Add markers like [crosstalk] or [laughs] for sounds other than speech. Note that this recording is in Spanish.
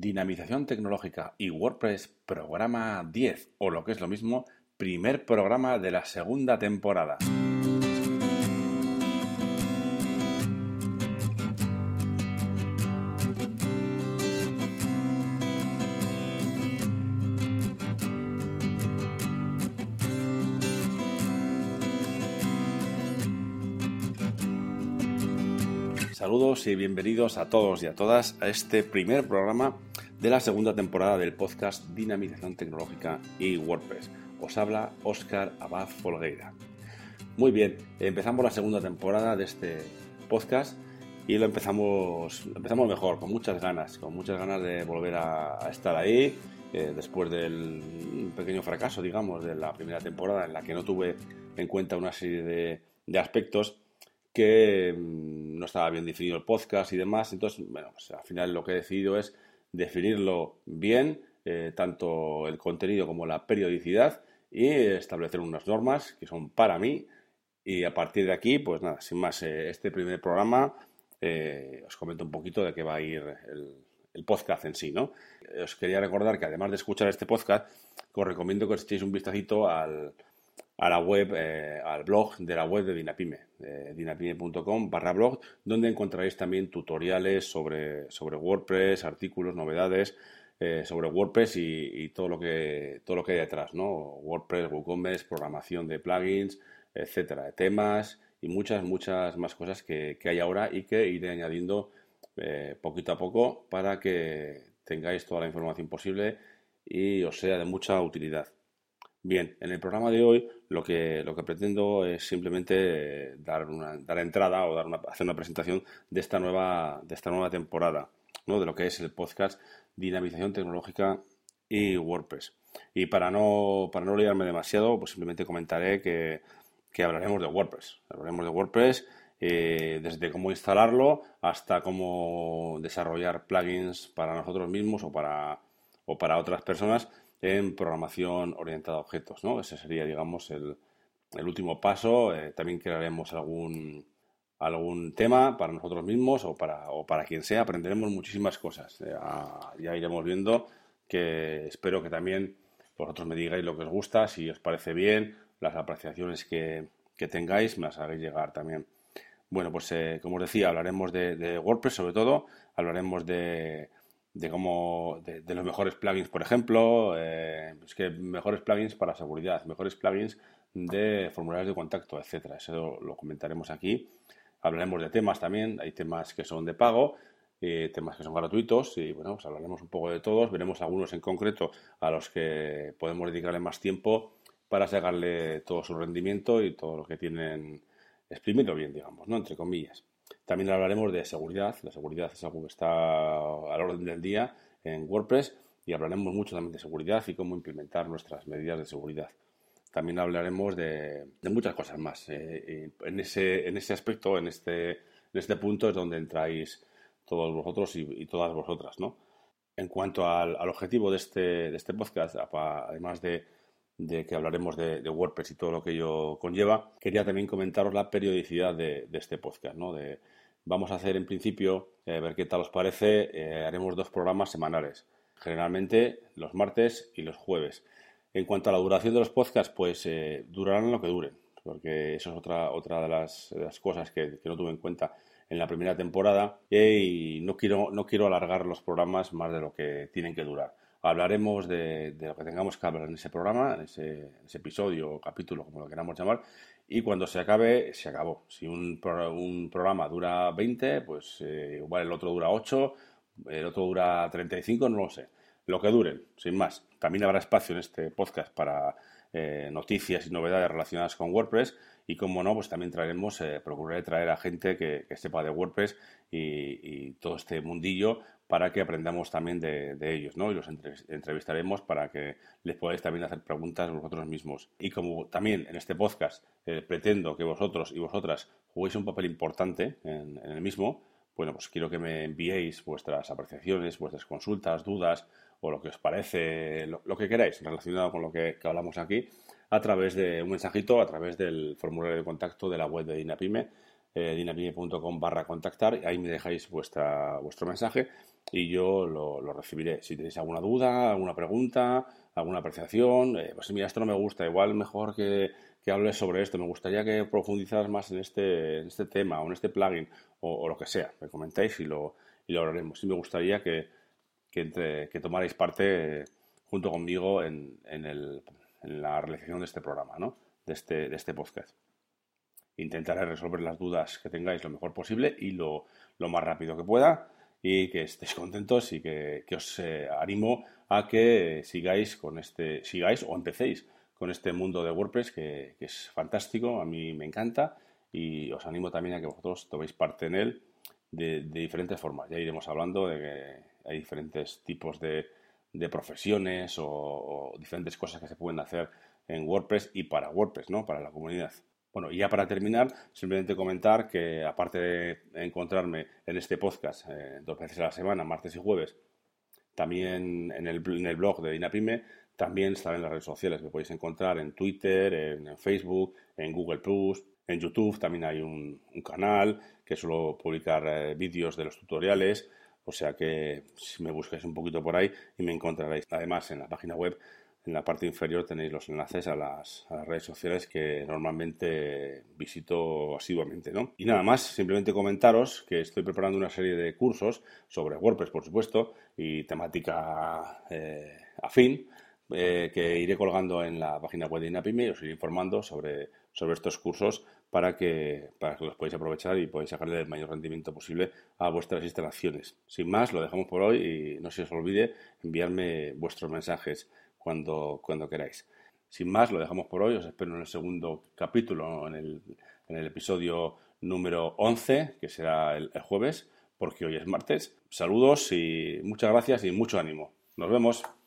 Dinamización tecnológica y WordPress, programa 10, o lo que es lo mismo, primer programa de la segunda temporada. Saludos y bienvenidos a todos y a todas a este primer programa de la segunda temporada del podcast Dinamización Tecnológica y WordPress. Os habla Óscar Abad Folgueira. Muy bien, empezamos la segunda temporada de este podcast y lo empezamos, empezamos mejor, con muchas ganas, con muchas ganas de volver a, estar ahí eh, después del pequeño fracaso, digamos, de la primera temporada en la que no tuve en cuenta una serie de, de aspectos que mm, no estaba bien definido el podcast y demás. Entonces, bueno, pues al final lo que he decidido es definirlo bien, eh, tanto el contenido como la periodicidad, y establecer unas normas que son para mí. Y a partir de aquí, pues nada, sin más, eh, este primer programa eh, os comento un poquito de qué va a ir el, podcast en sí, ¿no? Os quería recordar que además de escuchar este podcast, os recomiendo que os echéis un vistacito al, a la web, eh, al blog de la web de Dinapime, dinapime.com barra blog, donde encontraréis también tutoriales sobre, sobre WordPress, artículos, novedades eh, sobre WordPress y, todo lo que todo lo que hay detrás, ¿no? WordPress, WooCommerce, programación de plugins, etcétera, temas y muchas, muchas más cosas que, hay ahora y que iré añadiendo eh, poquito a poco para que tengáis toda la información posible y os sea de mucha utilidad. Bien, en el programa de hoy lo que, lo que pretendo es simplemente dar, una, dar entrada o dar una, hacer una presentación de esta nueva, de esta nueva temporada, ¿no? de lo que es el podcast Dinamización Tecnológica y WordPress. Y para no, para no liarme demasiado, pues simplemente comentaré que, que hablaremos de WordPress. Hablaremos de WordPress eh, desde cómo instalarlo hasta cómo desarrollar plugins para nosotros mismos o para, o para otras personas en programación orientada a objetos. ¿no? Ese sería, digamos, el, último paso. Eh, también crearemos algún, algún tema para nosotros mismos o para, o para quien sea. Aprenderemos muchísimas cosas. Eh, ya iremos viendo que espero que también vosotros me digáis lo que os gusta, si os parece bien, las apreciaciones que, tengáis, me las hagáis llegar también. Bueno, pues eh, como os decía, hablaremos de WordPress sobre todo, hablaremos de, de cómo de, los mejores plugins, por ejemplo, eh, es que mejores plugins para seguridad, mejores plugins de formularios de contacto, etcétera. Eso lo, comentaremos aquí. Hablaremos de temas también, hay temas que son de pago, eh, temas que son gratuitos y bueno, pues hablaremos un poco de todos, veremos algunos en concreto a los que podemos dedicarle más tiempo para sacarle todo su rendimiento y todo lo que tienen, exprimirlo bien, digamos, ¿no? Entre comillas. También hablaremos de seguridad. La seguridad es algo que está al orden del día en WordPress y hablaremos mucho también de seguridad y cómo implementar nuestras medidas de seguridad. También hablaremos de, muchas cosas más. Eh, en, ese, en ese aspecto, en este, en este punto es donde entráis todos vosotros y, todas vosotras. ¿no? En cuanto al, objetivo de este, de este podcast, además de, que hablaremos de, WordPress y todo lo que ello conlleva, quería también comentaros la periodicidad de, de este podcast, ¿no? de, Vamos a hacer en principio, eh, ver qué tal os parece, eh, haremos dos programas semanales, generalmente los martes y los jueves. En cuanto a la duración de los podcasts, pues eh, durarán lo que duren, porque eso es otra, otra de, las, cosas que, no tuve en cuenta en la primera temporada y no quiero, no quiero alargar los programas más de lo que tienen que durar. Hablaremos de, lo que tengamos que hablar en ese programa, en ese, episodio o capítulo, como lo queramos llamar, y cuando se acabe, se acabó. Si un, un programa dura 20, pues eh, igual el otro dura 8, el otro dura 35, no lo sé. Lo que duren, sin más. También habrá espacio en este podcast para eh, noticias y novedades relacionadas con WordPress y como no, pues también traeremos, eh, procuraré traer a gente que, sepa de WordPress y, todo este mundillo para que aprendamos también de, ellos, ¿no? Y los entrevistaremos para que les podáis también hacer preguntas vosotros mismos. Y como también en este podcast eh, pretendo que vosotros y vosotras juguéis un papel importante en, el mismo, bueno, pues quiero que me enviéis vuestras apreciaciones, vuestras consultas, dudas o lo que os parece, lo, que queráis relacionado con lo que, hablamos aquí, a través de un mensajito, a través del formulario de contacto de la web de Dinapime, eh, dinapime.com barra contactar, ahí me dejáis vuestro mensaje y yo lo, recibiré. Si tenéis alguna duda, alguna pregunta, alguna apreciación, eh, pues mira, esto no me gusta, igual mejor que, que hables sobre esto, me gustaría que profundizaras más en este, este tema o en este plugin o, lo que sea, me comentáis y lo, y lo hablaremos. Y me gustaría que, que, que tomarais parte junto conmigo en, en, en, la realización de este programa, ¿no? de, este, de este podcast. Intentaré resolver las dudas que tengáis lo mejor posible y lo, lo más rápido que pueda y que estéis [laughs] contentos y que, os eh, animo a que sigáis con este, sigáis o empecéis con este mundo de WordPress que, es fantástico, a mí me encanta y os animo también a que vosotros toméis parte en él de, diferentes formas. Ya iremos hablando de que hay diferentes tipos de, profesiones o, diferentes cosas que se pueden hacer en WordPress y para WordPress, ¿no? Para la comunidad. Bueno, y ya para terminar, simplemente comentar que aparte de encontrarme en este podcast eh, dos veces a la semana, martes y jueves, también en el, en el blog de Dinaprime, también están en las redes sociales. Me podéis encontrar en Twitter, en, Facebook, en Google Plus, en YouTube también hay un, canal que suelo publicar eh, vídeos de los tutoriales. O sea que si me busquéis un poquito por ahí y me encontraréis. Además, en la página web en la parte inferior tenéis los enlaces a las, redes sociales que normalmente visito asiduamente. ¿no? Y nada más, simplemente comentaros que estoy preparando una serie de cursos sobre WordPress, por supuesto, y temática eh, afín, eh, que iré colgando en la página web de INAPIME y os iré informando sobre, sobre estos cursos para que, para que los podáis aprovechar y podáis sacarle el mayor rendimiento posible a vuestras instalaciones. Sin más, lo dejamos por hoy y no se os olvide enviarme vuestros mensajes cuando, queráis. Sin más, lo dejamos por hoy. Os espero en el segundo capítulo, en el, episodio número 11, que será el jueves, porque hoy es martes. Saludos y muchas gracias y mucho ánimo. Nos vemos.